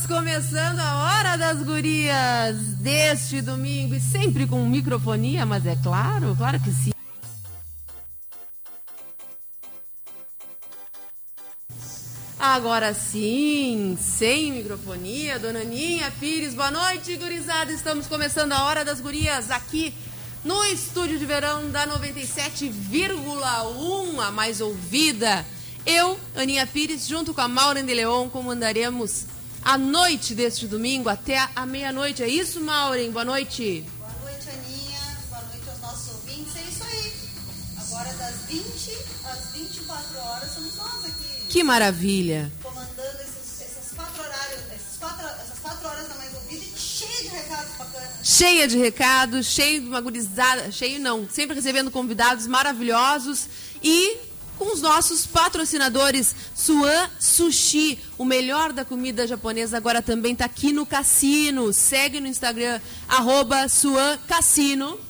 Estamos começando a Hora das Gurias deste domingo e sempre com microfonia, mas é claro, claro que sim. Agora sim, sem microfonia, Dona Aninha Pires, boa noite, gurizada. Estamos começando a Hora das Gurias aqui no estúdio de verão da 97,1, a mais ouvida eu, Aninha Pires, junto com a Maureen de Leon, comandaremos a noite deste domingo até a meia-noite. É isso, Maureen? Boa noite. Boa noite, Aninha. Boa noite aos nossos ouvintes. É isso aí. Agora, das 20 às 24 horas, somos nós aqui. Que maravilha. Comandando esses, esses quatro horários, esses quatro, essas quatro horas da mais ouvida e cheia de recados bacanas. Cheia de recados, cheio de uma gurizada, cheio não, sempre recebendo convidados maravilhosos e com os nossos patrocinadores Suan Sushi, o melhor da comida japonesa, agora também está aqui no cassino. Segue no Instagram, arroba Suan Cassino.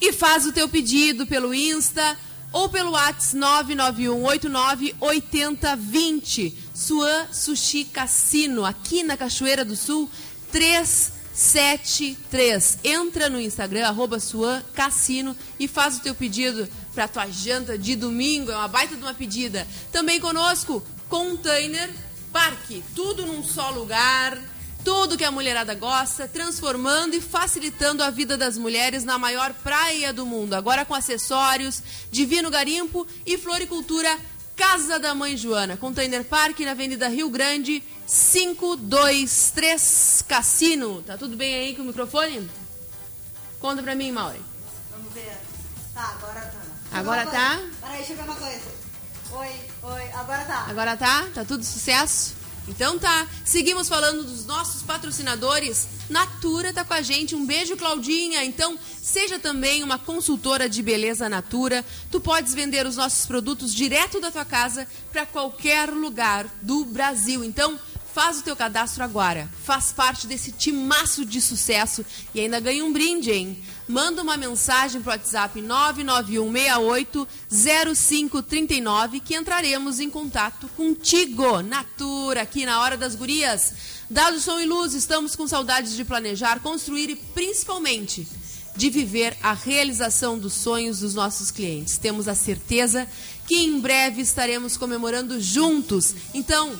E faz o teu pedido pelo Insta ou pelo WhatsApp 991898020. Suan Sushi Cassino, aqui na Cachoeira do Sul, 3 73. Entra no Instagram, arroba Suan Cassino e faz o teu pedido para tua janta de domingo. É uma baita de uma pedida. Também conosco, Container Parque. Tudo num só lugar. Tudo que a mulherada gosta, transformando e facilitando a vida das mulheres na maior praia do mundo. Agora com acessórios, divino garimpo e floricultura Casa da Mãe Joana. Container Park na Avenida Rio Grande, 523 Cassino. Tá tudo bem aí com o microfone? Conta pra mim, Mauri. Vamos ver. Tá, agora tá. Agora tá? Peraí, deixa eu ver uma coisa. Oi, oi, agora tá. Agora tá? Tá tudo sucesso? Então tá. Seguimos falando dos nossos patrocinadores. Natura tá com a gente. Um beijo, Claudinha. Então, seja também uma consultora de beleza Natura. Tu podes vender os nossos produtos direto da tua casa para qualquer lugar do Brasil. Então, Faz o teu cadastro agora. Faz parte desse timaço de sucesso e ainda ganha um brinde, hein? Manda uma mensagem pro WhatsApp 991680539 que entraremos em contato contigo. Natura, aqui na Hora das Gurias. Dado som e luz, estamos com saudades de planejar, construir e principalmente de viver a realização dos sonhos dos nossos clientes. Temos a certeza que em breve estaremos comemorando juntos. Então,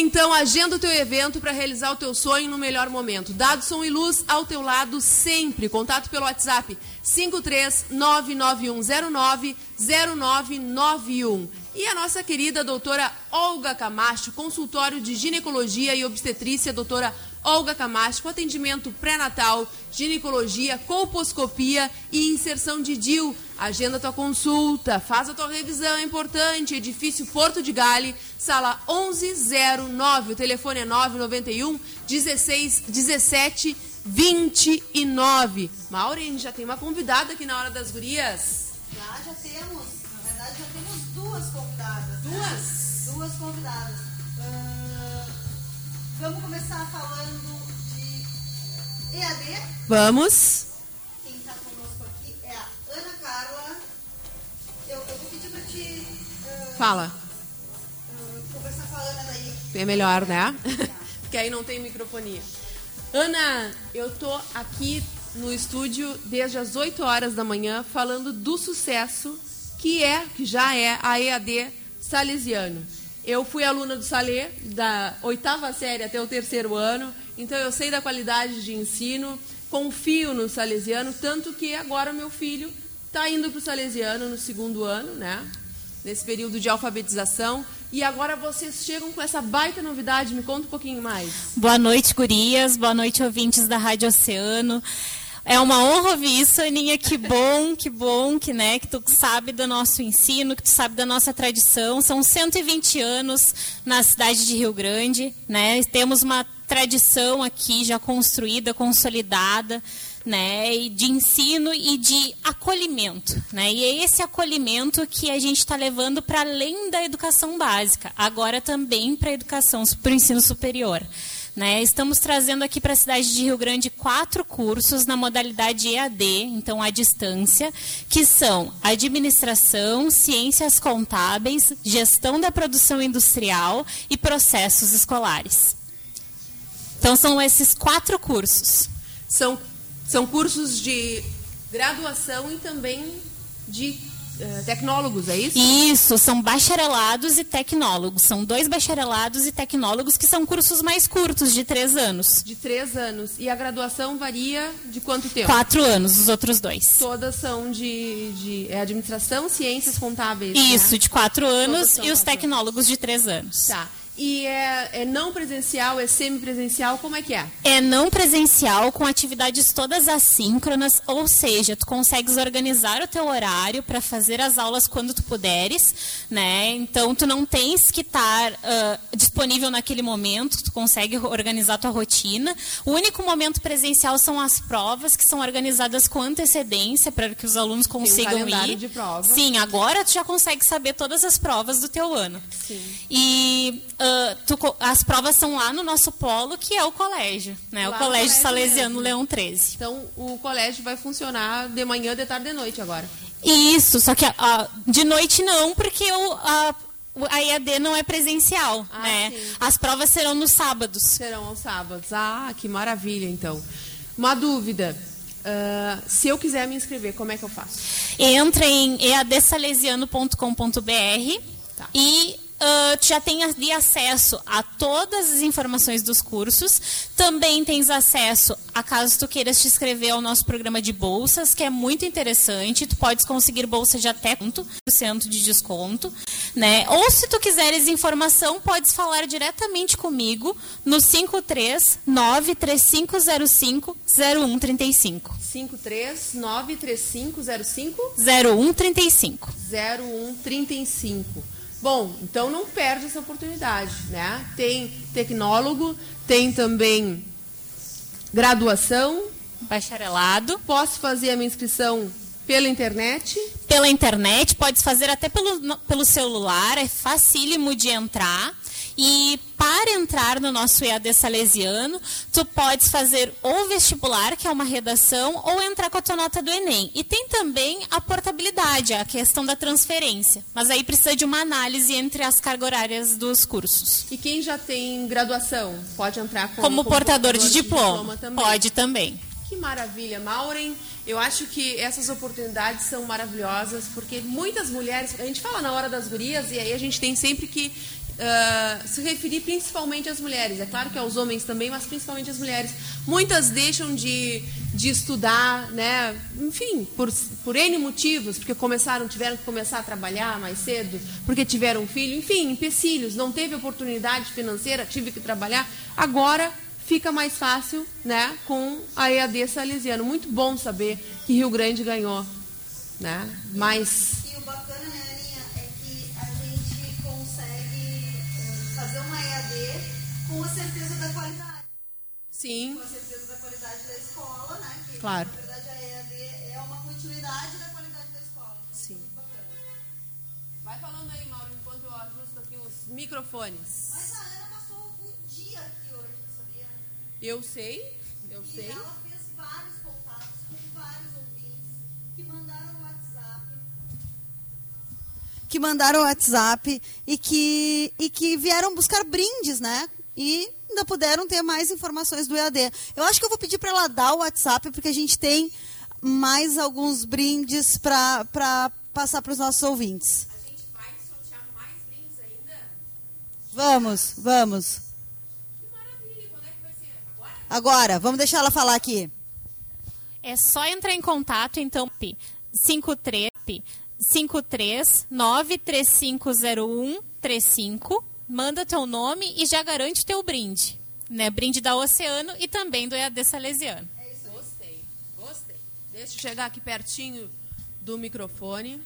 Então, agenda o teu evento para realizar o teu sonho no melhor momento. Dado som e luz ao teu lado sempre. Contato pelo WhatsApp 53991090991. E a nossa querida doutora Olga Camacho, consultório de ginecologia e obstetrícia, doutora Olga Camacho, com atendimento pré-natal, ginecologia, colposcopia e inserção de DIL. Agenda tua consulta, faz a tua revisão, é importante. Edifício Porto de Gale, sala 1109. O telefone é 991 16 17 29. Maureen, já tem uma convidada aqui na Hora das Gurias. Já, já temos. Na verdade, já temos duas convidadas. Duas? Né? Duas convidadas. Uh, vamos começar falando de EAD. Vamos. Eu, eu vou pedir para te. Uh, Fala. uh, conversar com a Ana daí. É melhor, né? Porque aí não tem microfonia. Ana, eu tô aqui no estúdio desde as 8 horas da manhã falando do sucesso que é, que já é a EAD Salesiano. Eu fui aluna do Salê da oitava série até o terceiro ano, então eu sei da qualidade de ensino, confio no Salesiano, tanto que agora meu filho está indo para o Salesiano no segundo ano, né? Nesse período de alfabetização. E agora vocês chegam com essa baita novidade. Me conta um pouquinho mais. Boa noite, gurias. Boa noite, ouvintes da Rádio Oceano. É uma honra ouvir isso, Aninha. Que bom, que bom que, né, que tu sabe do nosso ensino, que tu sabe da nossa tradição. São 120 anos na cidade de Rio Grande, né? Temos uma tradição aqui já construída, consolidada né, de ensino e de acolhimento. Né? E é esse acolhimento que a gente está levando para além da educação básica, agora também para a educação, para o ensino superior. Né? Estamos trazendo aqui para a cidade de Rio Grande quatro cursos na modalidade EAD, então à distância, que são administração, ciências contábeis, gestão da produção industrial e processos escolares. Então são esses quatro cursos. São são cursos de graduação e também de uh, tecnólogos, é isso? Isso, são bacharelados e tecnólogos. São dois bacharelados e tecnólogos que são cursos mais curtos, de três anos. De três anos. E a graduação varia de quanto tempo? Quatro anos, os outros dois. Todas são de, de é administração, ciências contábeis. Isso, né? de quatro anos e os tecnólogos de três anos. Tá. E é, é, não presencial, é semipresencial, como é que é? É não presencial, com atividades todas assíncronas, ou seja, tu consegues organizar o teu horário para fazer as aulas quando tu puderes, né? Então, tu não tens que estar uh, disponível naquele momento, tu consegue organizar a tua rotina. O único momento presencial são as provas, que são organizadas com antecedência, para que os alunos consigam Tem um ir. de prova. Sim, agora tu já consegue saber todas as provas do teu ano. Sim. E... Uh, tu, as provas são lá no nosso polo, que é o colégio, né? Lá o Colégio colégio Salesiano mesmo. Leão 13. Então, o colégio vai funcionar de manhã, de tarde e de noite agora. Isso, só que ah, de noite não, porque o, a, a EAD não é presencial, Ah, né? sim. As provas serão nos sábados. Serão aos sábados. Ah, que maravilha, então. Uma dúvida. ah, se eu quiser me inscrever, como é que eu faço? Entra em eadsalesiano.com.br Tá. e tu já tem ali acesso a todas as informações dos cursos. Também tens acesso, a caso tu queiras te inscrever ao nosso programa de bolsas, que é muito interessante. Tu podes conseguir bolsa de até 100% de desconto. Né? Ou se tu quiseres informação, podes falar diretamente comigo no 53 93505 0135. 5393505 0135. 0135. Bom, então não perde essa oportunidade, né? Tem tecnólogo, tem também graduação. Bacharelado. Posso fazer a minha inscrição pela internet. Pela internet, podes fazer até pelo, pelo celular, é facílimo de entrar. E para entrar no nosso EAD Salesiano, tu podes fazer ou vestibular, que é uma redação, ou entrar com a tua nota do Enem. E tem também a portabilidade, a questão da transferência. Mas aí precisa de uma análise entre as cargas horárias dos cursos. E quem já tem graduação pode entrar como, Como portador de diploma diploma, também. pode também. Que maravilha, Maureen. Eu acho que essas oportunidades são maravilhosas, porque muitas mulheres. A gente fala na hora das gurias, e aí a gente tem sempre que ah, se referir principalmente às mulheres. É claro que aos homens também, mas principalmente às mulheres. Muitas deixam de, de estudar, né? Enfim, por, por N motivos, porque começaram, tiveram que começar a trabalhar mais cedo, porque tiveram um filho, enfim, empecilhos, não teve oportunidade financeira, tive que trabalhar. Agora fica mais fácil, né, com a EAD salesiano. Muito bom saber que Rio Grande ganhou, né? Mas fazer uma EAD com a certeza da qualidade. sim, Com a certeza da qualidade da escola, né? Que, Claro. Na verdade, a EAD é uma continuidade da qualidade da escola. É Sim. vai falando aí, Mauro, enquanto eu ajusto aqui os microfones. Mas a Ana passou o dia aqui hoje, sabia? Eu sei, eu E sei. ela fez vários contatos com vários ouvintes que mandaram no WhatsApp. Que mandaram o WhatsApp e que, e que vieram buscar brindes, né? E ainda puderam ter mais informações do EAD. Eu acho que eu vou pedir para ela dar o WhatsApp, porque a gente tem mais alguns brindes para passar para os nossos ouvintes. A gente vai sortear mais brindes ainda? Vamos, vamos. Que maravilha, quando é que vai ser? Agora? Agora, vamos deixar ela falar aqui. É só entrar em contato, então, 53 53 93501 35. Manda teu nome e já garante teu brinde. Né? Brinde da Oceano e também do EAD Salesiano. Gostei, gostei. Deixa eu chegar aqui pertinho do microfone.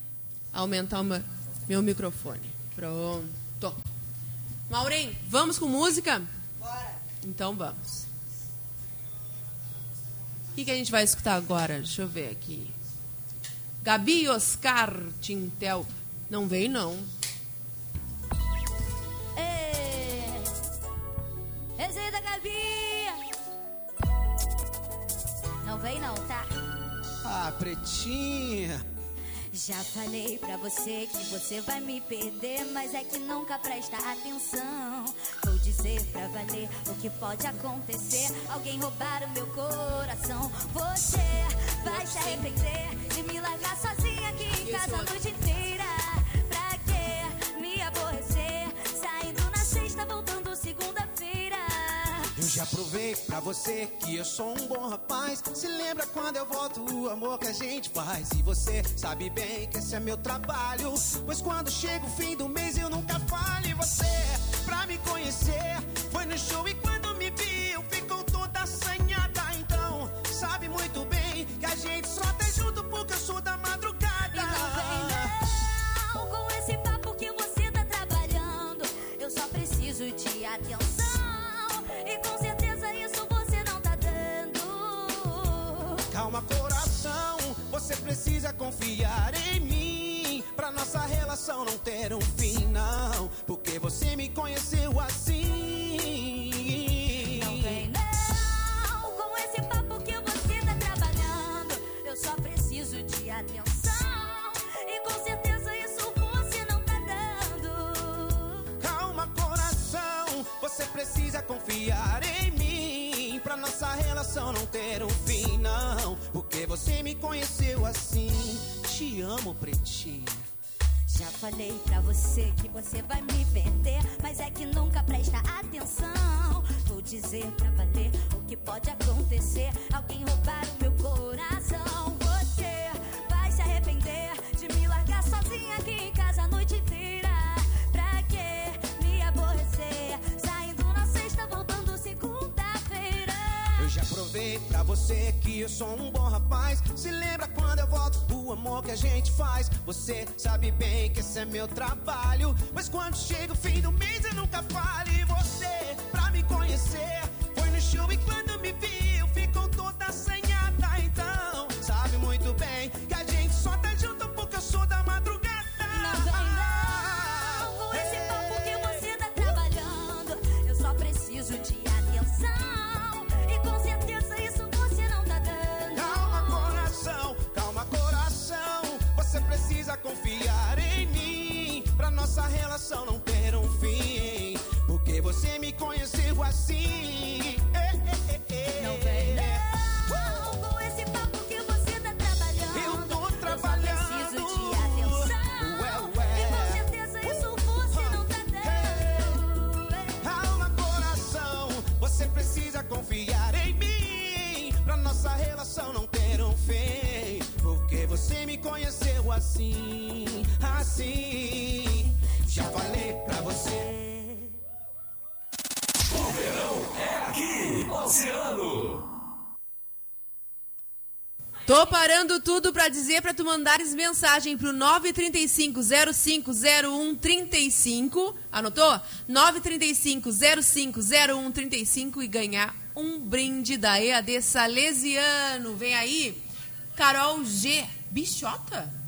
Aumentar o meu- meu microfone. Pronto. Maureen, vamos com música? Bora. Então vamos. O que, que a gente vai escutar agora? Deixa eu ver aqui. Gabi Oscar Tintel. Não veio, não. É. Esse da Gabi. Não vem não, tá? Ah, pretinha. Já falei pra você que você vai me perder, mas é que nunca presta atenção. Vou dizer pra valer o que pode acontecer. Alguém roubar o meu coração. Você vai se arrepender de me largar sozinha aqui em casa a noite inteira. Já provei pra você que eu sou um bom rapaz. Se lembra quando eu volto o amor que a gente faz? E você sabe bem que esse é meu trabalho. Pois quando chega o fim do mês eu nunca falo. E você, pra me conhecer, foi no show e quando você precisa confiar em mim. Pra nossa relação não ter um fim, não. Porque você me conheceu assim. Não vem não com esse papo que você tá trabalhando. Eu só preciso de atenção. E com certeza isso você não tá dando. Calma, coração, você precisa confiar em nossa relação não ter um fim, não. Porque você me conheceu assim. Te amo, pretinha. Já falei pra você que você vai me perder, mas é que nunca presta atenção. Vou dizer pra valer o que pode acontecer: alguém roubar o meu coração. Já provei pra você que eu sou um bom rapaz. Se lembra quando eu volto o amor que a gente faz? Você sabe bem que esse é meu trabalho. Mas quando chega o fim do mês eu nunca falo. E você, pra me conhecer, foi no show e quando me viu ficou toda assanhada. Relação não ter um fim. Porque você me conheceu assim. Eh, eh, eh. Não vem não com esse papo que você tá trabalhando. Eu tô só trabalhando. preciso de atenção. Ué, ué. E com certeza isso você não tá dando. Calma, coração. Você precisa confiar em mim. Pra nossa relação não ter um fim. Porque você me conheceu assim. Assim. Já falei pra você. O verão é aqui, Oceano. Tô parando tudo pra dizer pra tu mandares mensagem pro 935050135. Anotou? 935050135 e ganhar um brinde da EAD Salesiano. Vem aí, Carol G. Bichota?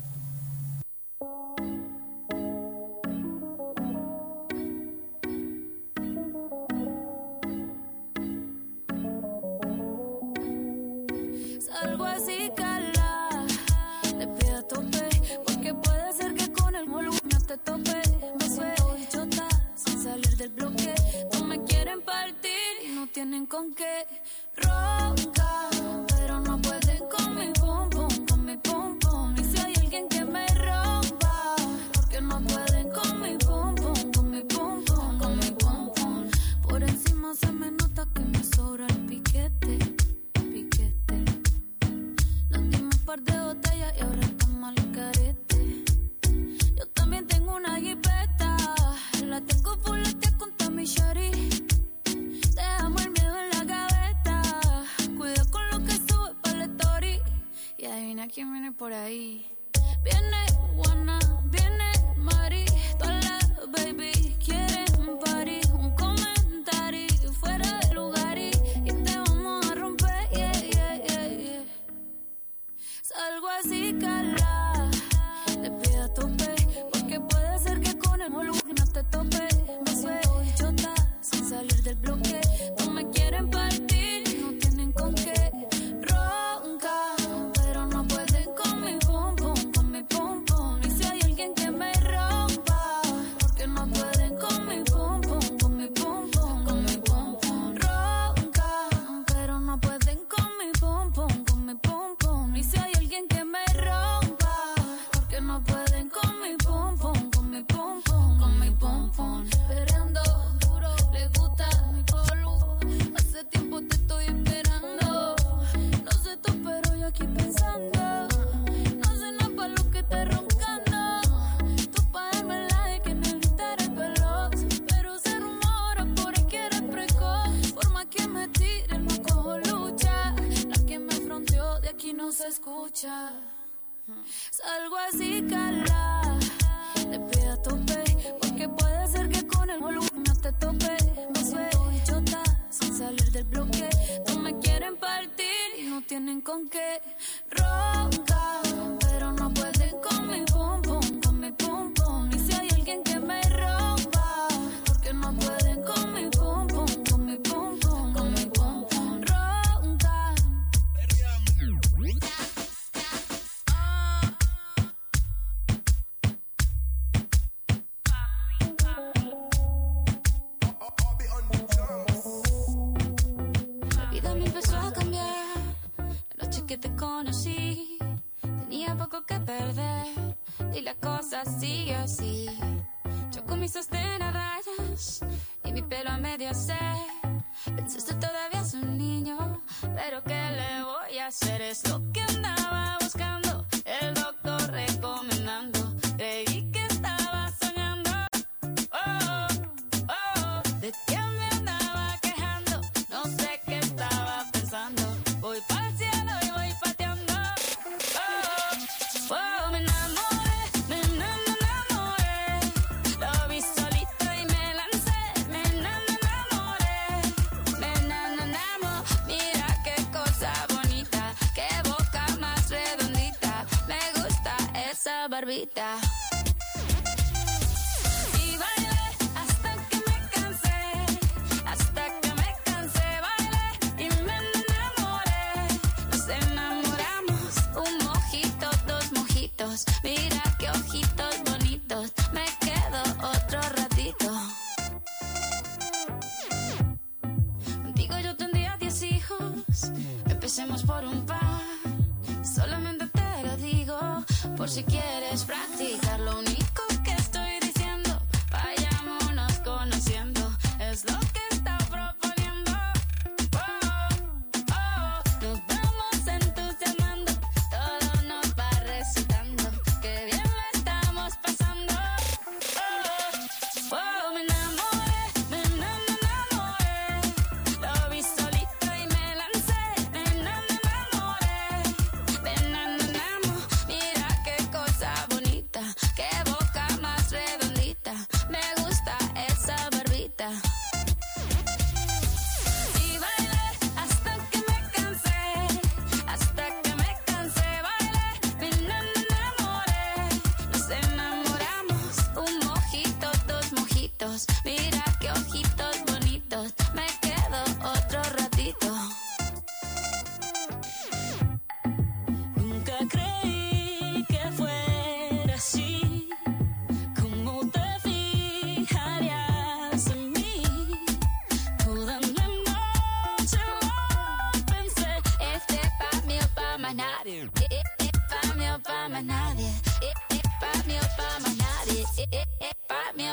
Salgo así, cala. Te pido a tope. Porque puede ser que con el volumen no te tope. Me siento bichota sin salir del bloque. No me quieren partir y no tienen con qué roncar. órbita.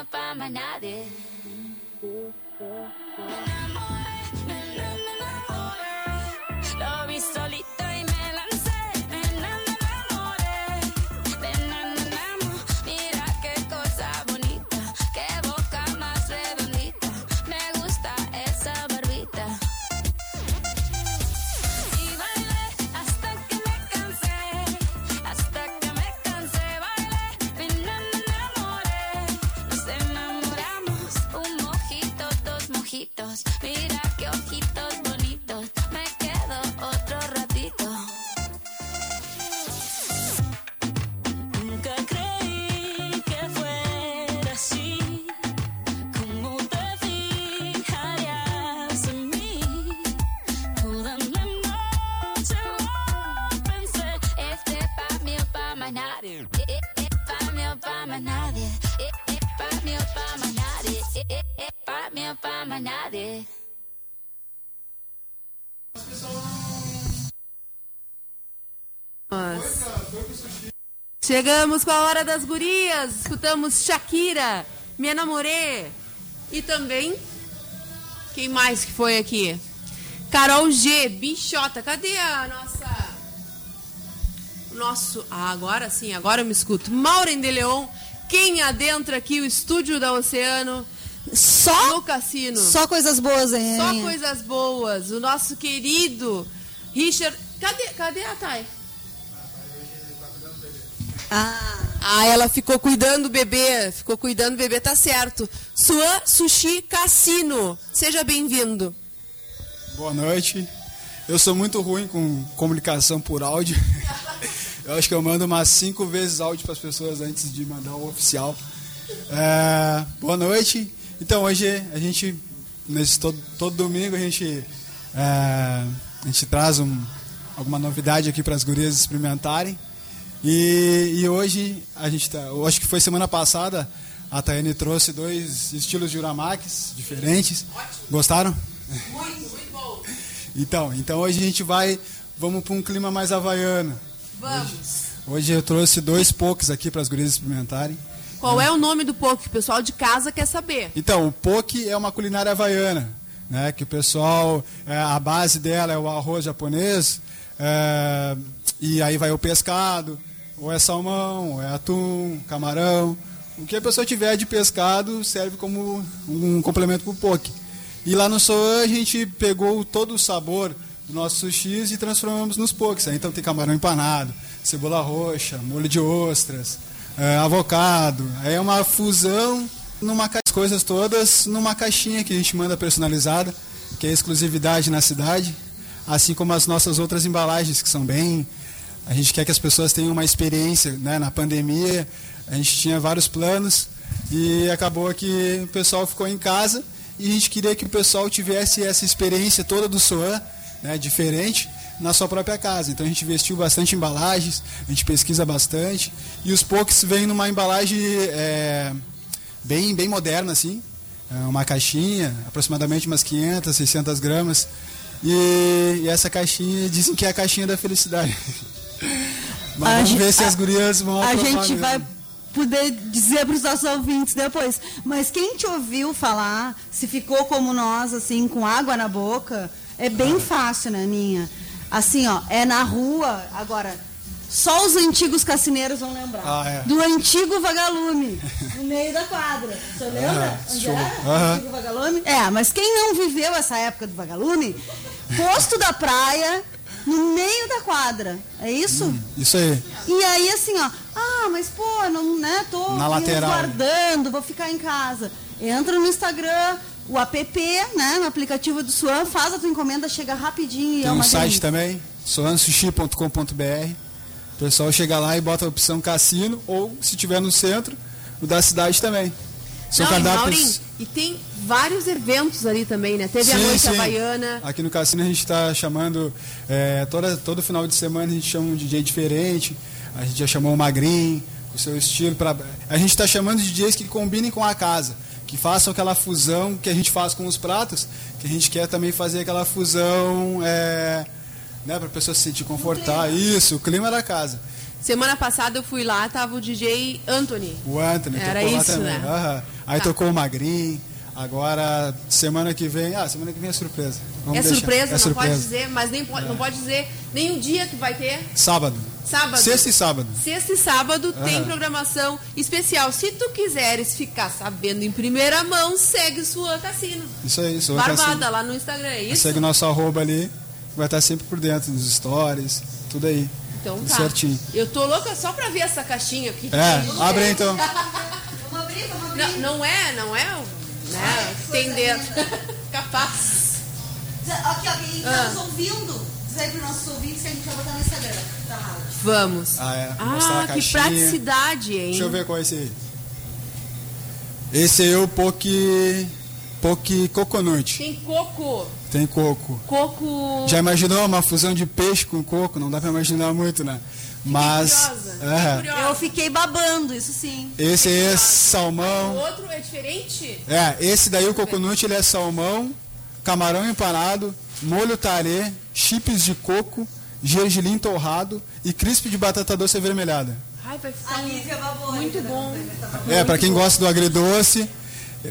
fama, nadie. Chegamos com a hora das gurias. Escutamos Shakira, Me Namoré. E também. Quem mais que foi aqui? Carol G, Bichota. Cadê a nossa. Nosso. Ah, agora sim, agora eu me escuto. Maureen de Leon. Quem adentra aqui o estúdio da Oceano Só, no cassino? só coisas boas, hein? Só coisas boas. O nosso querido Richard. Cadê, cadê a Thay? Ah, Ah, ela ficou cuidando do bebê. Ficou cuidando do bebê, tá certo. Suan Sushi Cassino. Seja bem-vindo. Boa noite. Eu sou muito ruim com comunicação por áudio. Eu acho que eu mando umas cinco vezes áudio para as pessoas antes de mandar o oficial. É, boa noite. Então hoje a gente, nesse todo, todo domingo a gente, é, a gente traz um, alguma novidade aqui para as gurias experimentarem. E, e hoje a gente tá, eu acho que foi semana passada a Tayane trouxe dois estilos de Uramax diferentes. Gostaram? Muito, muito bom. Então, então hoje a gente vai, vamos para um clima mais havaiano. Vamos. Hoje eu trouxe dois pokés aqui para as gurias experimentarem. Qual é o nome do poke? O pessoal de casa quer saber. Então, o poke é uma culinária havaiana, né? Que o pessoal, é, a base dela é o arroz japonês, é, e aí vai o pescado, ou é salmão, ou é atum, camarão. O que a pessoa tiver de pescado serve como um complemento para o poke. E lá no Soan a gente pegou todo o sabor do nosso sushi e transformamos nos pokes. Então tem camarão empanado, cebola roxa, molho de ostras, é, avocado. Aí é uma fusão numa ca- as coisas todas numa caixinha que a gente manda personalizada, que é exclusividade na cidade, assim como as nossas outras embalagens que são bem a gente quer que as pessoas tenham uma experiência, né? Na pandemia, a gente tinha vários planos e acabou que o pessoal ficou em casa e a gente queria que o pessoal tivesse essa experiência toda do Soan, né? Diferente na sua própria casa. Então a gente investiu bastante em embalagens, a gente pesquisa bastante e os pokés vêm numa embalagem é, bem bem moderna assim, é uma caixinha, aproximadamente umas 500, 600 gramas. E, e essa caixinha dizem que é a caixinha da felicidade. Mas A vamos gen- ver se a- as gurias vão a gente vai poder dizer para os nossos ouvintes depois. Mas quem te ouviu falar, se ficou como nós, assim, com água na boca, é bem fácil, né, Aninha? Assim, ó, é na rua, agora, só os antigos cassineiros vão lembrar. Ah, é. Do antigo vagalume, no meio da quadra. Você lembra? Ah, Onde show. era? Aham. Antigo vagalume? É, mas quem não viveu essa época do vagalume, posto da praia, no meio da quadra. É isso? Isso aí. E aí, assim, ó, ah, mas pô, não, né, tô Na lateral. guardando, vou ficar em casa. Entra no Instagram, o app, né, no aplicativo do Suan, faz a tua encomenda, chega rapidinho e Tem é um site delícia. também, soansushi.com.br. O pessoal chega lá e bota a opção cassino ou, se tiver no centro, o da cidade também. São Não, cardápios. E tem vários eventos ali também, né? Teve a Sim, Noite sim. Havaiana. Aqui no Cassino a gente está chamando, é, toda, todo final de semana a gente chama um DJ diferente. A gente já chamou o Magrin, com o seu estilo. Pra, a gente está chamando DJs que combinem com a casa, que façam aquela fusão que a gente faz com os pratos, que a gente quer também fazer aquela fusão é, né, para a pessoa se sentir confortável. Isso, o clima da casa. Semana passada eu fui lá, tava o DJ Anthony. O Anthony Era isso, também. né? Aham. Aí Tá. tocou o Magrin. Agora, semana que vem. Ah, semana que vem é surpresa. Vamos é deixar. surpresa, É não surpresa. pode dizer, mas nem pode, não pode dizer nem o dia que vai ter. Sábado. Sábado. Sexta e sábado. Sexta e sábado tem Aham. programação especial. Se tu quiseres ficar sabendo em primeira mão, segue sua Cassino. Isso aí, sou Barbada lá no Instagram, é isso? Segue o nosso arroba ali, vai estar sempre por dentro dos stories, tudo aí. Então tudo tá. certinho. Eu tô louca só pra ver essa caixinha aqui. É, abre então. Não, não é, não é, né? Tem dentro. Capaz. Aqui, ó, quem Ah. está nos ouvindo, diz aí para os nossos ouvintes que a gente vai botar no Instagram da rádio. Vamos. Ah, é. Mostrar Ah, que caixinha. praticidade, hein? Deixa eu ver qual é esse aí. Esse aí é o Poke. Poke Coconut. Tem coco. Tem coco. Coco. Já imaginou uma fusão de peixe com coco? Não dá pra imaginar muito, né? Mas. curiosa, fiquei é, curiosa. Eu fiquei babando, isso sim. esse aí é O salmão. outro é diferente? É, esse daí o coconut ele é salmão, camarão empanado, molho tarê, chips de coco, gergelim torrado e crisp de batata doce avermelhada. Ai, vai ficar babou. muito bom. É, pra quem gosta do agridoce,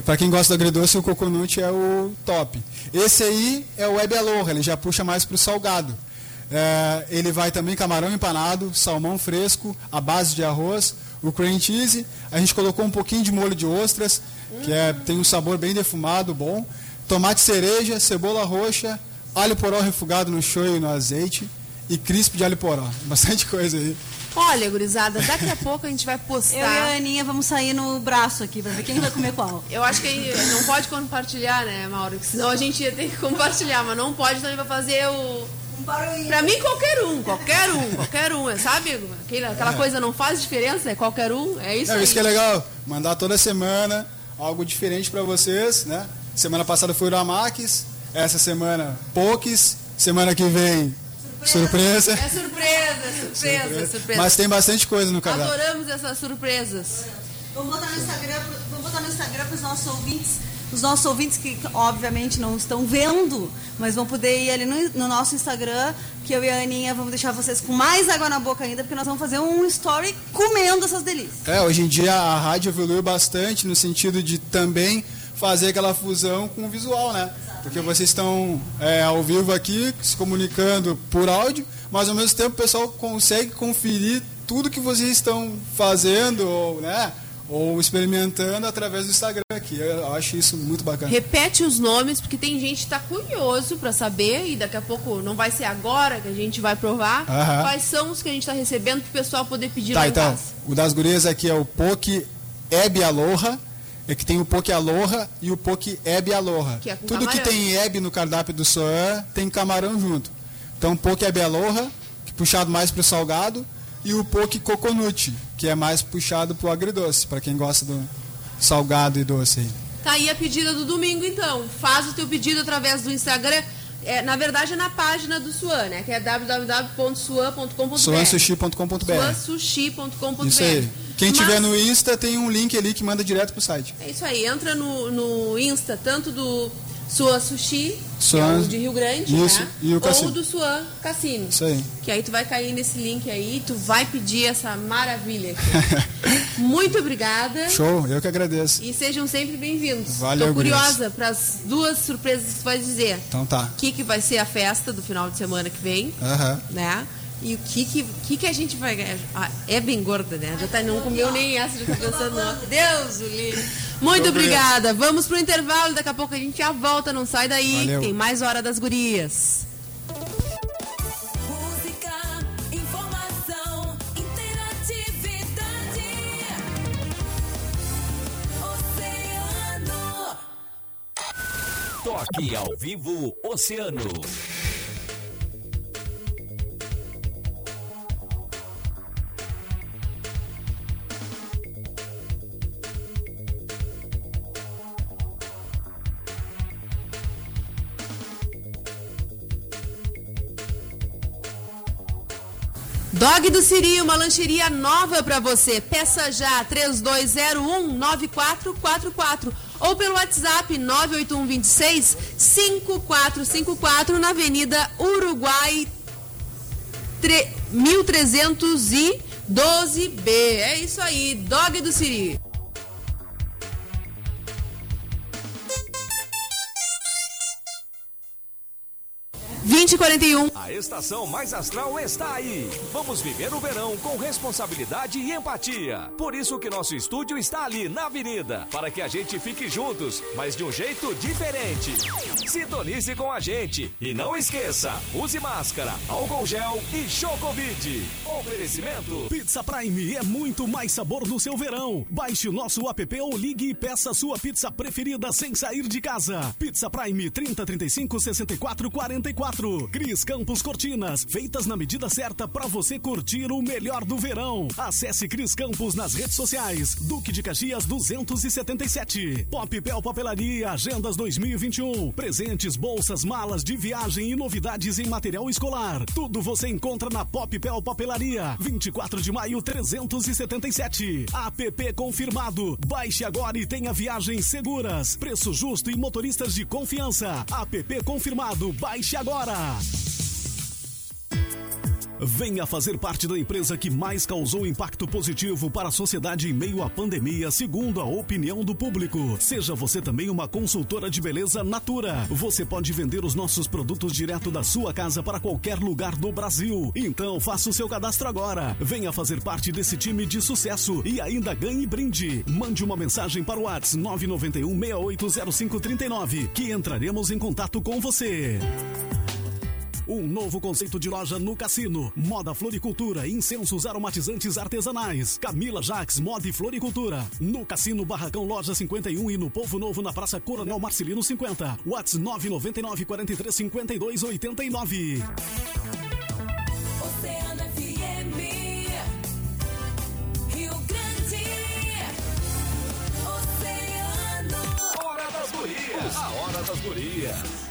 para quem gosta do agridoce, o coconut é o top. Esse aí é o Web Aloha, ele já puxa mais pro salgado. É, ele vai também camarão empanado, salmão fresco, a base de arroz, o cream cheese. A gente colocou um pouquinho de molho de ostras, que é, tem um sabor bem defumado, bom. Tomate cereja, cebola roxa, alho poró refogado no shoyu e no azeite e crisp de alho poró. Bastante coisa aí. Olha, gurizada, daqui a pouco a gente vai postar. Eu e a Aninha vamos sair no braço aqui pra ver quem vai comer qual. Eu acho que não pode compartilhar, né, Mauro? Senão a gente ia ter que compartilhar, mas não pode também pra fazer o. Pra mim, qualquer um, qualquer um, qualquer um, é, sabe? Aquela, aquela coisa não faz diferença, é qualquer um, é isso É, aí. isso que é legal, mandar toda semana algo diferente para vocês, né? Semana passada foi o Uramax, essa semana Pokes, semana que vem surpresa. É surpresa, surpresa, surpresa. Mas tem bastante coisa no cardápio. Adoramos essas surpresas. Vamos botar no Instagram, vamos botar no Instagram para os nossos ouvintes, os nossos ouvintes que obviamente não estão vendo, mas vão poder ir ali no, no nosso Instagram, que eu e a Aninha vamos deixar vocês com mais água na boca ainda, porque nós vamos fazer um story comendo essas delícias. É, hoje em dia a rádio evoluiu bastante no sentido de também fazer aquela fusão com o visual, né? Porque vocês estão é, ao vivo aqui, se comunicando por áudio, mas ao mesmo tempo o pessoal consegue conferir tudo que vocês estão fazendo, ou, né? Ou experimentando através do Instagram aqui. Eu acho isso muito bacana. Repete os nomes, porque tem gente que tá curioso pra saber, e daqui a pouco não vai ser agora que a gente vai provar, Aham. quais são os que a gente tá recebendo pro pessoal poder pedir lá Tá, em então, o das gurias aqui é o Poke Eb Aloha, é que tem o Poke Aloha e o Poke Eb Aloha. Que é Tudo que camarão. tem Eb no cardápio do Soan tem camarão junto. Então, Poke Eb Aloha, que puxado mais pro salgado, e o Poke Coconut, que é mais puxado pro agridoce, para quem gosta do salgado e doce aí. Tá aí a pedida do domingo, então. Faz o teu pedido através do Instagram. É, na verdade, é na página do Suan, né? Que é www.suan.com.br. soansushi.com.br. Suansushi.com.br. Isso aí. Quem Mas- tiver no Insta tem um link ali que manda direto pro site. É isso aí, entra no, no Insta, tanto do Sua Sushi, que é Suan- o de Rio Grande, Isso, né? e o Ou do Suan Cassino. Isso aí. Que aí tu vai cair nesse link aí tu vai pedir essa maravilha aqui. Muito obrigada. Show, eu que agradeço. E sejam sempre bem-vindos. Valeu, Tô curiosa para as duas surpresas que tu vai dizer. Então tá. O que, que vai ser a festa do final de semana que vem, Aham. né? E o que que, que, que a gente vai ganhar? Ah, é bem gorda, né? Já tá, não comeu nem essa, já tá pensando, no- Deus o livre. Muito obrigada. Vamos pro intervalo, daqui a pouco a gente já volta, não sai daí. Valeu. Tem mais Hora das Gurias. Música, informação, interatividade. Oceano. Toque ao vivo Oceano. Dog do Siri, uma lancheria nova pra você. Peça já 3201-9444 ou pelo WhatsApp 98126 5454 na Avenida Uruguai tre- 1312B. É isso aí, Dog do Siri. 2041. A estação mais astral está aí. Vamos viver o verão com responsabilidade e empatia. Por isso que nosso estúdio está ali na avenida, para que a gente fique juntos, mas de um jeito diferente. Sintonize com a gente e não esqueça, use máscara, álcool gel e Chocovide. Oferecimento Pizza Prime é muito mais sabor no seu verão. Baixe o nosso app ou ligue e peça sua pizza preferida sem sair de casa. Pizza Prime 30 35 64 44. Cris Campos Cortinas, feitas na medida certa para você curtir o melhor do verão. Acesse Cris Campos nas redes sociais. Duque de Caxias 277. Pop Pel Papelaria Agendas 2021. Presentes, bolsas, malas de viagem e novidades em material escolar. Tudo você encontra na Pop Pel Papelaria. 24 de maio 377. APP confirmado. Baixe agora e tenha viagens seguras. Preço justo e motoristas de confiança. APP confirmado. Baixe agora. Venha fazer parte da empresa que mais causou impacto positivo para a sociedade em meio à pandemia, segundo a opinião do público. Seja você também uma consultora de beleza Natura. Você pode vender os nossos produtos direto da sua casa para qualquer lugar do Brasil. Então faça o seu cadastro agora. Venha fazer parte desse time de sucesso e ainda ganhe brinde. Mande uma mensagem para o WhatsApp 991 680539 que entraremos em contato com você. Um novo conceito de loja no cassino. Moda Floricultura, incensos aromatizantes artesanais. Camila Jaques, Moda e Floricultura. No Cassino Barracão Loja 51 e no Povo Novo na Praça Coronel Marcelino 50. Whats 999 43 52 89. Oceano FM. Rio Grande. Oceano. Hora das Gurias. A Hora das Gurias.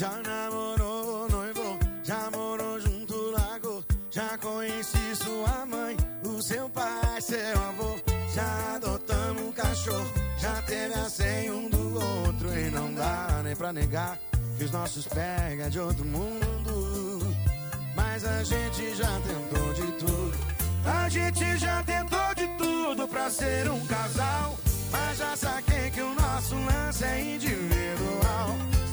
Já namorou, noivou, já morou junto, largou. Já conheci sua mãe, o seu pai, seu avô. Já adotamos um cachorro, já teve a senha um do outro. E não dá nem pra negar que os nossos pega de outro mundo. Mas a gente já tentou de tudo. A gente já tentou de tudo pra ser um casal. Mas já saquei que o nosso lance é individual.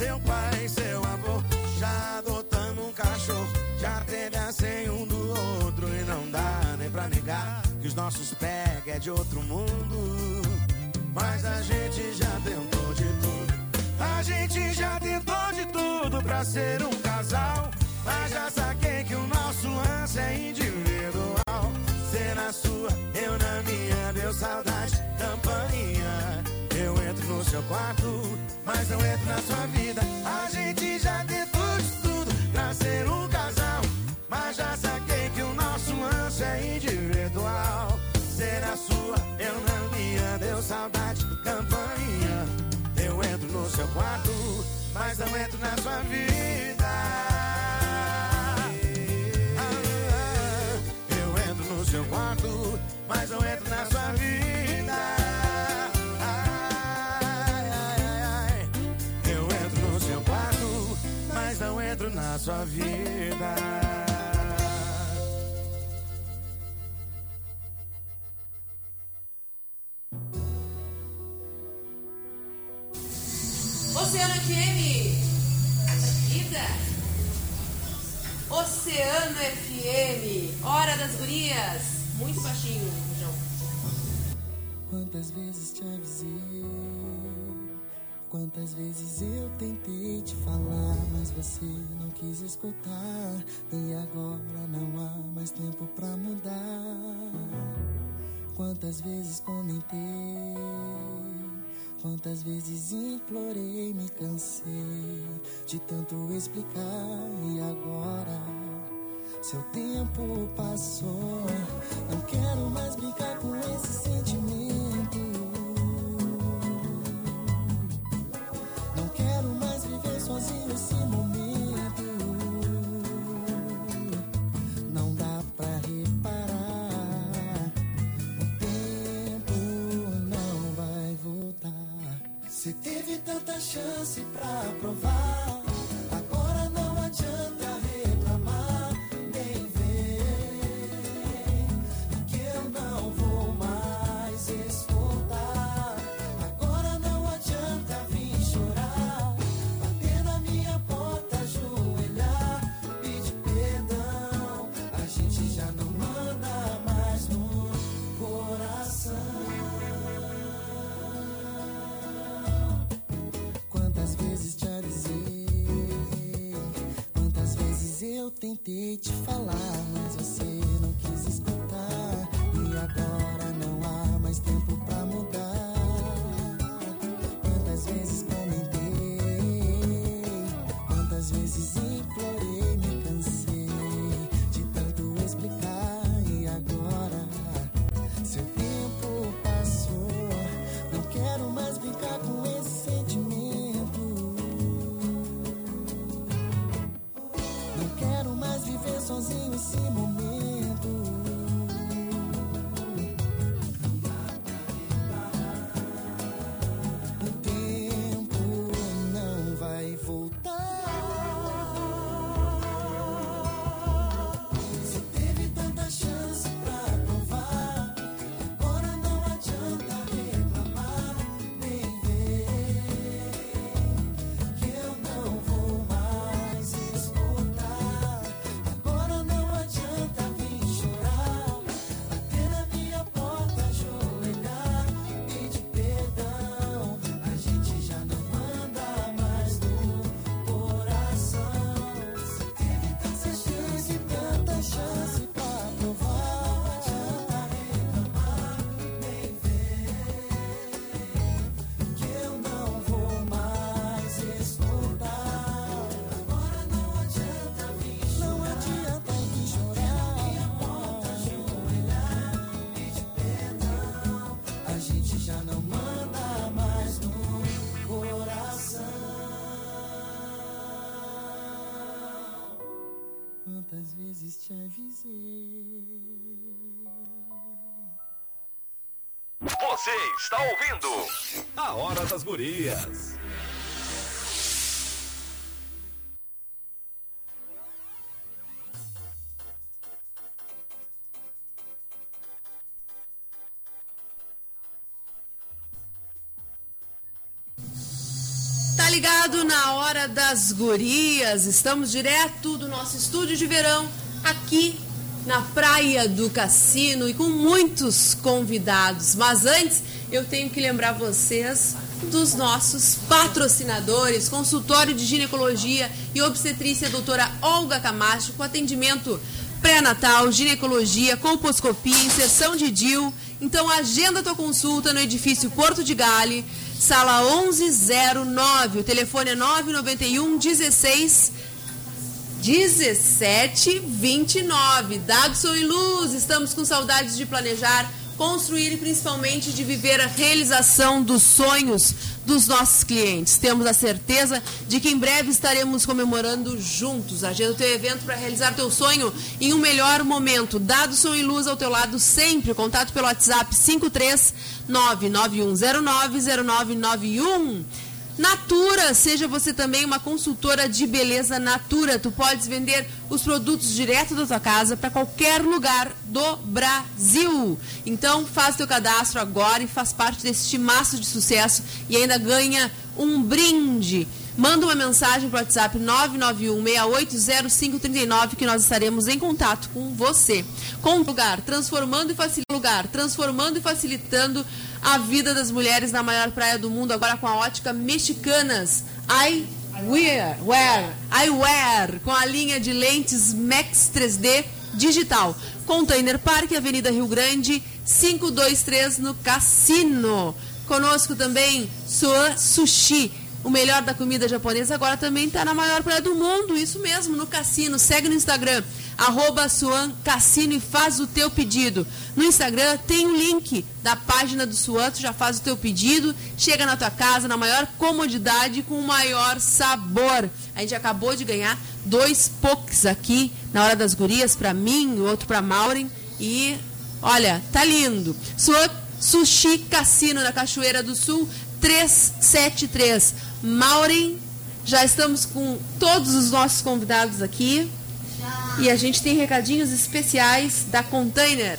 Seu pai, seu avô. Já adotamos um cachorro, já teve a um do outro. E não dá nem pra negar que os nossos pega é de outro mundo. Mas a gente já tentou de tudo. A gente já tentou de tudo pra ser um casal. Mas já saquei que o nosso lance é individual. Ser na sua, eu na minha, deu saudade, campainha. Eu entro no seu quarto, mas não entro na sua vida. A gente já tentou de tudo pra ser um casal. Mas já saquei que o nosso lance é individual. Ser a sua, eu na minha, deu saudade, campainha. Eu entro no seu quarto, mas não entro na sua vida. Eu entro no seu quarto, mas não entro na sua vida. Sua vida. Oceano FM. Vida. Oceano FM. Hora das gurias. Muito baixinho, João. Quantas vezes te avisei, quantas vezes eu tentei te falar, mas você não quis escutar. E agora não há mais tempo pra mudar. Quantas vezes comentei, quantas vezes implorei, me cansei de tanto explicar. E agora seu tempo passou. Não quero mais brincar com esse sentimento. Não quero mais viver sozinho esse momento. Tanta chance pra provar. Tentei te falar, Você está ouvindo A Hora das Gurias. Tá ligado na hora das gurias? Estamos direto do nosso estúdio de verão aqui na praia do Cassino e com muitos convidados. Mas antes, eu tenho que lembrar vocês dos nossos patrocinadores, consultório de ginecologia e obstetrícia doutora Olga Camacho, com atendimento pré-natal, ginecologia, colposcopia, inserção de DIL. Então agenda tua consulta no edifício Porto de Gale, sala 1109. O telefone é 991 16 1729. Dadson e Luz, estamos com saudades de planejar, construir e principalmente de viver a realização dos sonhos dos nossos clientes. Temos a certeza de que em breve estaremos comemorando juntos. Agenda o teu evento para realizar teu sonho em um melhor momento. Dadson e Luz ao teu lado sempre. Contato pelo WhatsApp 53991090991. Natura, seja você também uma consultora de beleza Natura. Tu podes vender os produtos direto da tua casa para qualquer lugar do Brasil. Então, faz teu cadastro agora e faz parte desse timaço de sucesso e ainda ganha um brinde. Manda uma mensagem para o WhatsApp 991-680539 que nós estaremos em contato com você. Com lugar, transformando e facilitando lugar, transformando e facilitando a vida das mulheres na maior praia do mundo, agora com a ótica Mexicanas. I wear, wear, I wear, com a linha de lentes Max 3D digital. Container Park, Avenida Rio Grande, 523 no Cassino. Conosco também Soa Sushi. O melhor da comida japonesa agora também está na maior praia do mundo, isso mesmo, no cassino. Segue no Instagram, arroba Suan Cassino e faz o teu pedido. No Instagram tem o link da página do Suan, tu já faz o teu pedido, chega na tua casa na maior comodidade com o maior sabor. A gente acabou de ganhar dois pokes aqui na hora das gurias, para mim, o outro para Maureen. E olha, tá lindo. Suan Sushi Cassino na Cachoeira do Sul, 373. Maureen, já estamos com todos os nossos convidados aqui. E a gente tem recadinhos especiais da Container.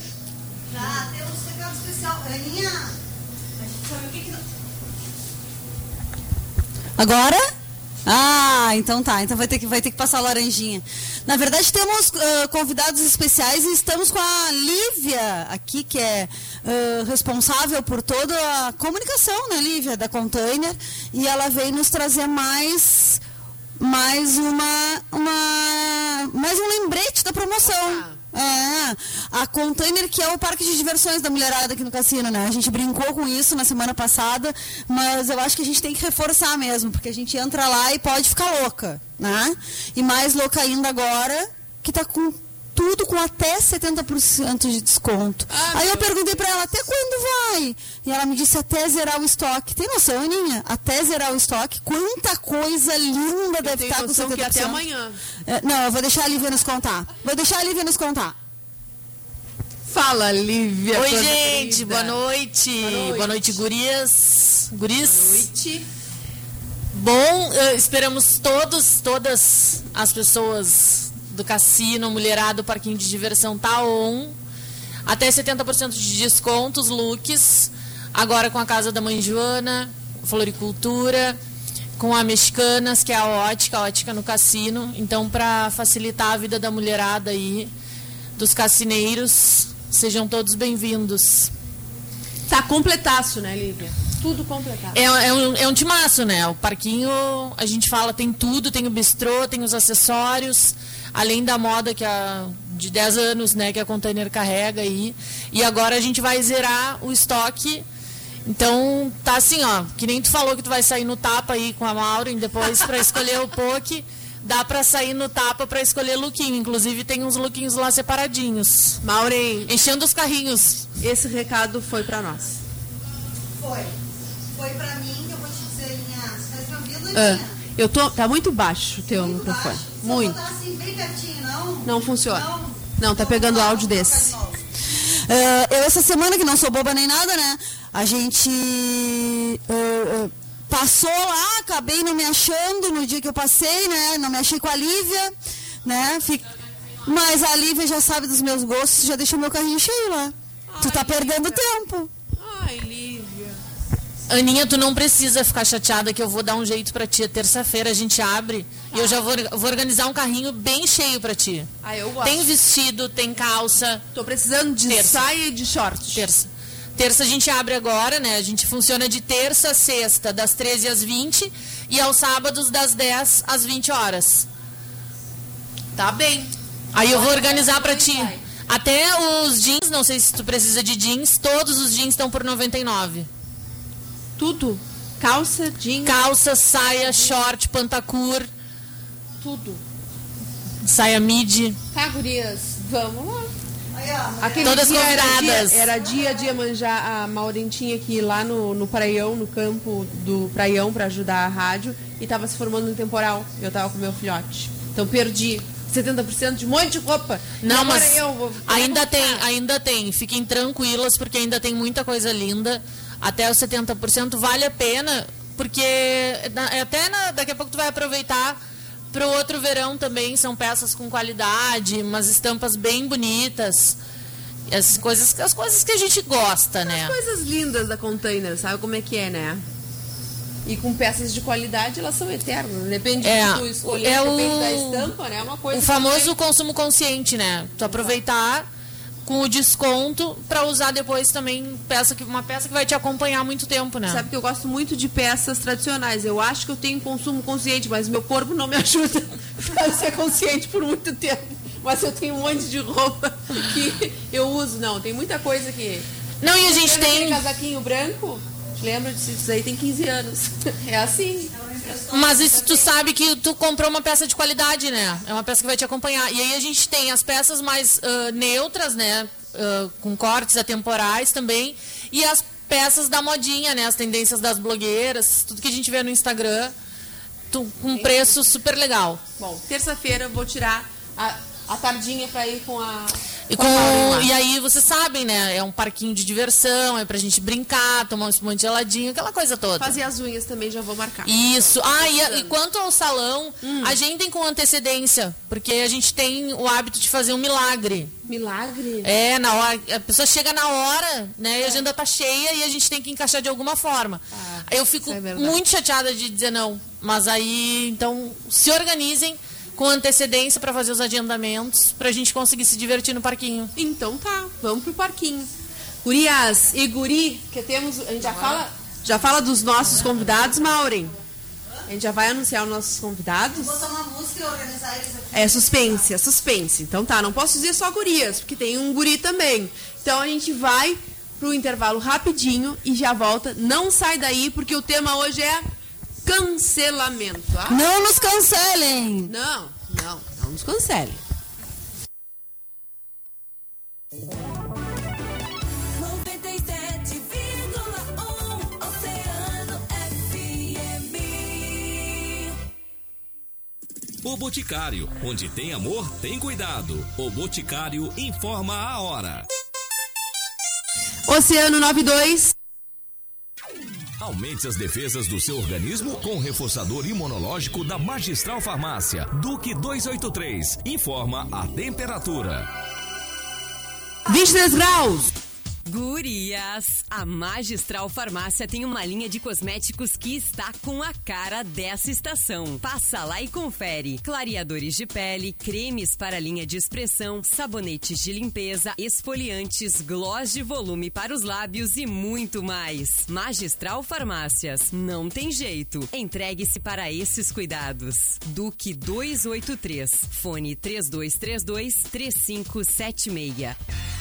Já temos um recado especial. Aninha, a gente sabe o que que... Agora? Ah, então tá. Então vai ter que, vai ter que passar a laranjinha. Na verdade, temos ah, convidados especiais e estamos com a Lívia aqui, que é ah, responsável por toda a comunicação, né, Lívia, da Container. E ela veio nos trazer mais, mais uma, uma, mais um lembrete da promoção. É, a Container, que é o parque de diversões da mulherada aqui no cassino, né? A gente brincou com isso na semana passada, mas eu acho que a gente tem que reforçar mesmo, porque a gente entra lá e pode ficar louca, né? E mais louca ainda agora, que tá com tudo com até 70% de desconto. Aí eu perguntei pra ela, até quando vai? E ela me disse, até zerar o estoque. Tem noção, Aninha? Até zerar o estoque. Quanta coisa linda deve tenho estar com noção 70%. que até amanhã. É, não, eu vou deixar a Lívia nos contar. Vou deixar a Lívia nos contar. Fala, Lívia. Oi, gente, querida. boa noite. Boa noite. Boa noite, gurias. Guris. Boa noite. Bom, eh, esperamos todos, todas as pessoas do cassino, mulherado, parquinho de diversão tá on. Até 70% de descontos, looks. Agora com a Casa da Mãe Joana, Floricultura, com a Mexicanas, que é a ótica, a ótica no cassino. Então, para facilitar a vida da mulherada aí, dos cassineiros, sejam todos bem-vindos. Tá completaço, né, Lívia? Tudo completado. É, é um, é um timaço, né? O parquinho, a gente fala, tem tudo, tem o bistrô, tem os acessórios, além da moda que a, de 10 anos, né, que a container carrega aí. E agora a gente vai zerar o estoque. Então, tá assim, ó, que nem tu falou que tu vai sair no tapa aí com a Maureen depois para escolher o poke. Dá para sair no tapa para escolher lookinho. Inclusive tem uns lookinhos lá separadinhos. Maureen, Enchendo os carrinhos. esse recado foi pra nós. Foi. Foi pra mim, que eu vou te dizer, ouvindo, Ah, Aninha? Eu tô, tá muito baixo o teu Muito microfone. baixo. Muito. Botar assim bem pertinho, não? Não funciona. Não, tá pegando áudio desse. É, eu essa semana, que não sou boba nem nada, né? A gente é, é, passou lá, acabei não me achando no dia que eu passei, né? Não me achei com a Lívia, né? Mas a Lívia já sabe dos meus gostos, já deixou meu carrinho cheio lá. tu tá perdendo tempo. Aninha, tu não precisa ficar chateada que eu vou dar um jeito pra ti. Terça-feira a gente abre e eu já vou, vou organizar um carrinho bem cheio pra ti. Ah, eu gosto. Tem vestido, tem calça. Tô precisando de Terça. saia e de short. Terça. Terça a gente abre agora, né? A gente funciona de terça a sexta, das 13 às 20 e aos sábados das 10 às 20 horas. Tá bem. Aí eu vou organizar pra Vai, ti. Até os jeans, não sei se tu precisa de jeans, todos os jeans estão por 99. Tudo. Calça, jeans, Calça, saia, short, pantacur, tudo. saia midi. Tá, gurias? Vamos lá. Aquele Todas dia era convidadas. dia, era dia de manjar a Maureen tinha que ir lá no, no praião, no campo do praião pra ajudar a rádio e tava se formando um temporal. Eu tava com meu filhote. Então perdi 70% de um monte de roupa. Não, mas eu vou- ainda eu tem, ainda tem. Fiquem tranquilas porque ainda tem muita coisa linda. Até os 70% vale a pena, porque na- até na- daqui a pouco tu vai aproveitar para o outro verão também. São peças com qualidade, umas estampas bem bonitas. As coisas, as coisas que a gente gosta, né? Coisas lindas da container, sabe como é que é, né? E com peças de qualidade, elas são eternas. Depende É, do que tu escolher, é depende o- da estampa, né? É uma coisa O famoso também- consumo consciente, né? Tu aproveitar com o desconto para usar depois também peça que, uma peça que vai te acompanhar muito tempo, né? Sabe que eu gosto muito de peças tradicionais. Eu acho que eu tenho consumo consciente, mas meu corpo não me ajuda a ser consciente por muito tempo. Mas eu tenho um monte de roupa que eu uso. Não, tem muita coisa que. Não, e a gente tem. casaquinho branco? Lembra disso? Isso aí tem 15 anos. É assim. Mas isso tu sabe que tu comprou uma peça de qualidade, né? É uma peça que vai te acompanhar. E aí a gente tem as peças mais ah, neutras, né? Ah, com cortes atemporais também. E as peças da modinha, né? As tendências das blogueiras, tudo que a gente vê no Instagram. tu- com um preço super legal. Bom, terça-feira eu vou tirar a, a tardinha pra ir com a. E, com e aí vocês sabem, né? É um parquinho de diversão, é pra gente brincar, tomar um espumante geladinho, aquela coisa toda. Fazer as unhas também já vou marcar. Isso. Ah, e, e quanto ao salão, agendem com antecedência, porque a gente tem o hábito de fazer um milagre. Milagre? É, na hora, a pessoa chega na hora, né? E a agenda tá cheia e a gente tem que encaixar de alguma forma. Eu fico é muito chateada de dizer não, mas aí, então, se organizem com antecedência para fazer os agendamentos, pra gente conseguir se divertir no parquinho. Então tá, vamos pro parquinho. Gurias e guri, que temos. A gente já fala, já fala dos nossos convidados, Maureen. A gente já vai anunciar os nossos convidados. Botar uma música e organizar eles aqui. É suspense, é suspense. Então tá, não posso dizer só gurias, porque tem um guri também. Então a gente vai pro intervalo rapidinho e já volta. Não sai daí, porque o tema hoje é cancelamento. Ah, Não nos cancelem! não, não, não nos cancele. 97,1 Oceano FM. O Boticário, onde tem amor, tem cuidado. O Boticário informa a hora. Oceano 92. Aumente as defesas do seu organismo com o reforçador imunológico da Magistral Farmácia. Duque 283. Informa a temperatura. 23 graus. Gurias, a Magistral Farmácia tem uma linha de cosméticos que está com a cara dessa estação. Passa lá e confere. Clareadores de pele, cremes para linha de expressão, sabonetes de limpeza, esfoliantes, gloss de volume para os lábios e muito mais. Magistral Farmácias, não tem jeito. Entregue-se para esses cuidados. Duque 283, fone 3232 3576.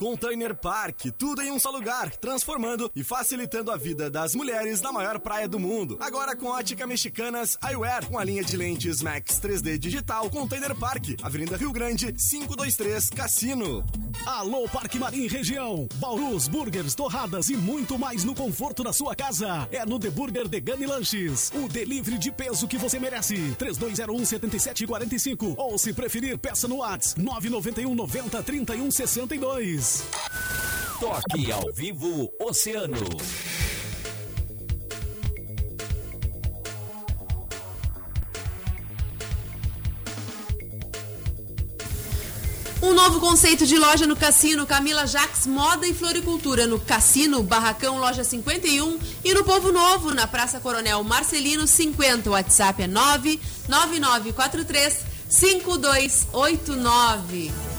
Container Park, tudo em um só lugar, transformando e facilitando a vida das mulheres na maior praia do mundo. Agora com ótica mexicanas Eyewear, com a linha de lentes Max 3D digital. Container Park, Avenida Rio Grande, 523 Cassino. Alô Parque Marim Região, Baurus, burgers, torradas e muito mais no conforto da sua casa. É no The Burger Gun Lanches, o delivery de peso que você merece. 3201 7745 ou se preferir, peça no WhatsApp 991 90 31 62. Toque ao vivo Oceano. Um novo conceito de loja no Cassino Camila Jax Moda e Floricultura no Cassino Barracão Loja 51 e no Povo Novo na Praça Coronel Marcelino 50. O WhatsApp é 99943 5289.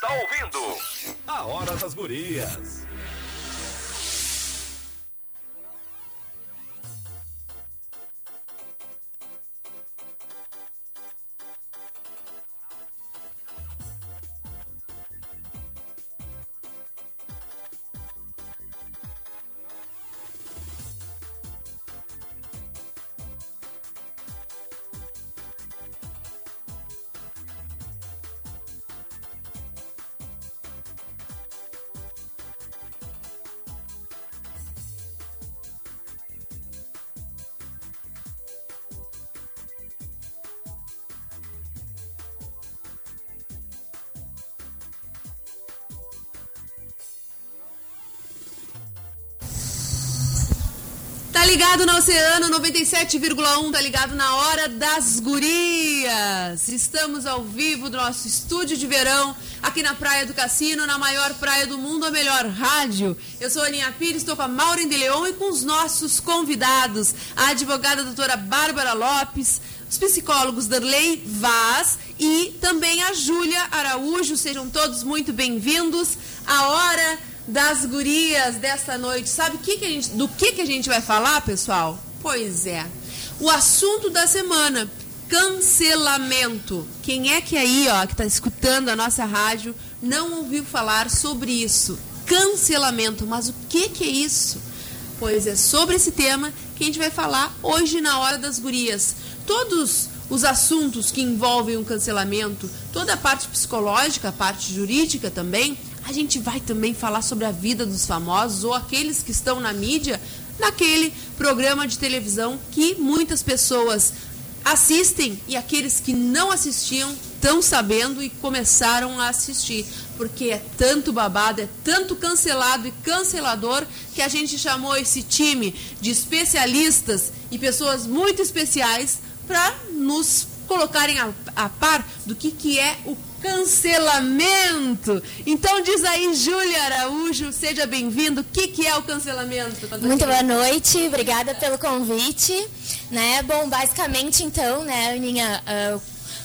Está ouvindo A Hora das Gurias. Ligado no Oceano 97,1, tá ligado na Hora das Gurias. Estamos ao vivo do nosso estúdio de verão, aqui na Praia do Cassino, na maior praia do mundo, a melhor rádio. Eu sou a Aninha Pires, estou com a Maureen de Leon e com os nossos convidados, a advogada doutora Bárbara Lopes, os psicólogos Darley Vaz e também a Júlia Araújo. Sejam todos muito bem-vindos à Hora das gurias dessa noite. Sabe o que que a gente, do que, que a gente vai falar, pessoal? Pois é. O assunto da semana: cancelamento. Quem é que aí, ó, que está escutando a nossa rádio, não ouviu falar sobre isso? Cancelamento. Mas o que, que é isso? Pois é sobre esse tema que a gente vai falar hoje na Hora das Gurias. Todos os assuntos que envolvem um cancelamento, toda a parte psicológica, a parte jurídica também, a gente vai também falar sobre a vida dos famosos ou aqueles que estão na mídia, naquele programa de televisão que muitas pessoas assistem e aqueles que não assistiam estão sabendo e começaram a assistir, porque é tanto babado, é tanto cancelado e cancelador que a gente chamou esse time de especialistas e pessoas muito especiais para nos colocarem a, a par do que, que é o cancelamento. Então diz aí, Júlia Araújo, seja bem-vindo. O que, que é o cancelamento? Muito boa noite, obrigada pelo convite. Né? Bom, basicamente então, né, Aninha, o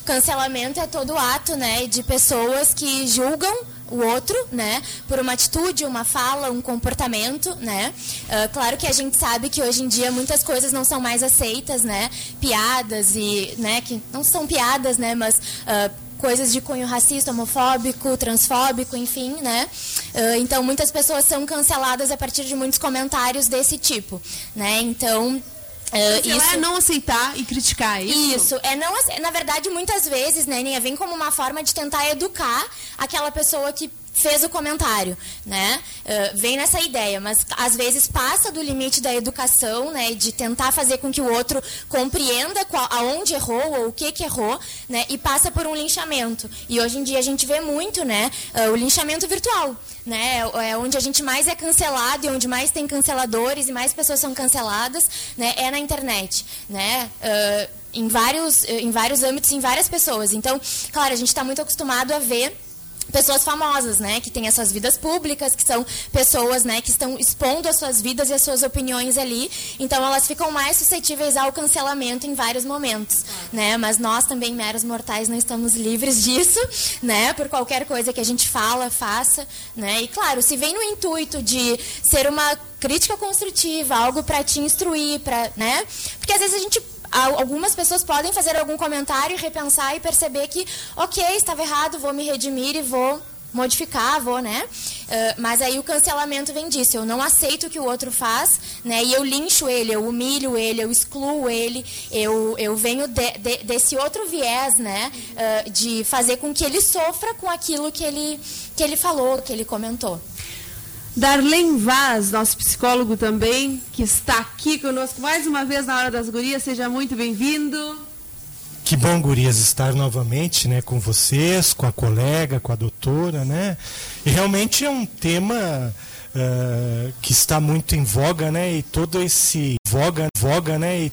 cancelamento é todo ato né, de pessoas que julgam o outro, né, por uma atitude, uma fala, um comportamento, né. Ah, claro que a gente sabe que hoje em dia muitas coisas não são mais aceitas, né, piadas e, né, que não são piadas, né, mas ah, coisas de cunho racista, homofóbico, transfóbico, enfim, né? Ah, então muitas pessoas são canceladas a partir de muitos comentários desse tipo, né? Então ah, Cancelar é não aceitar e criticar, é isso? Isso, é não, na verdade, muitas vezes, né, Ninha, vem como uma forma de tentar educar aquela pessoa que fez o comentário, né? Uh, vem nessa ideia, mas às vezes passa do limite da educação, né? De tentar fazer com que o outro compreenda qual, aonde errou ou o que que errou, né? E passa por um linchamento. E hoje em dia a gente vê muito, né? Uh, o linchamento virtual, né? É onde a gente mais é cancelado e onde mais tem canceladores e mais pessoas são canceladas, né? É na internet, né? Uh, em vários, em vários âmbitos, em várias pessoas. Então, claro, a gente está muito acostumado a ver pessoas famosas, né, que têm as suas vidas públicas, que são pessoas, né, que estão expondo as suas vidas e as suas opiniões ali, então elas ficam mais suscetíveis ao cancelamento em vários momentos, né, mas nós também meros mortais não estamos livres disso, né, por qualquer coisa que a gente fala, faça, né, e claro, se vem no intuito de ser uma crítica construtiva, algo para te instruir, para, né, porque às vezes a gente algumas pessoas podem fazer algum comentário, repensar e perceber que, ok, estava errado, vou me redimir e vou modificar, vou, né? Uh, mas aí o cancelamento vem disso. Eu não aceito o que o outro faz, né? E eu lincho ele, eu humilho ele, eu excluo ele, eu, eu venho de, de, desse outro viés, né? Uh, de fazer com que ele sofra com aquilo que ele, que ele falou, que ele comentou. Darlene Vaz, nosso psicólogo também, que está aqui conosco mais uma vez na Hora das Gurias. Seja muito bem-vindo. Que bom, Gurias, estar novamente né, com vocês, com a colega, com a doutora, né? E realmente é um tema uh, que está muito em voga, né? E todo esse voga, voga, né? E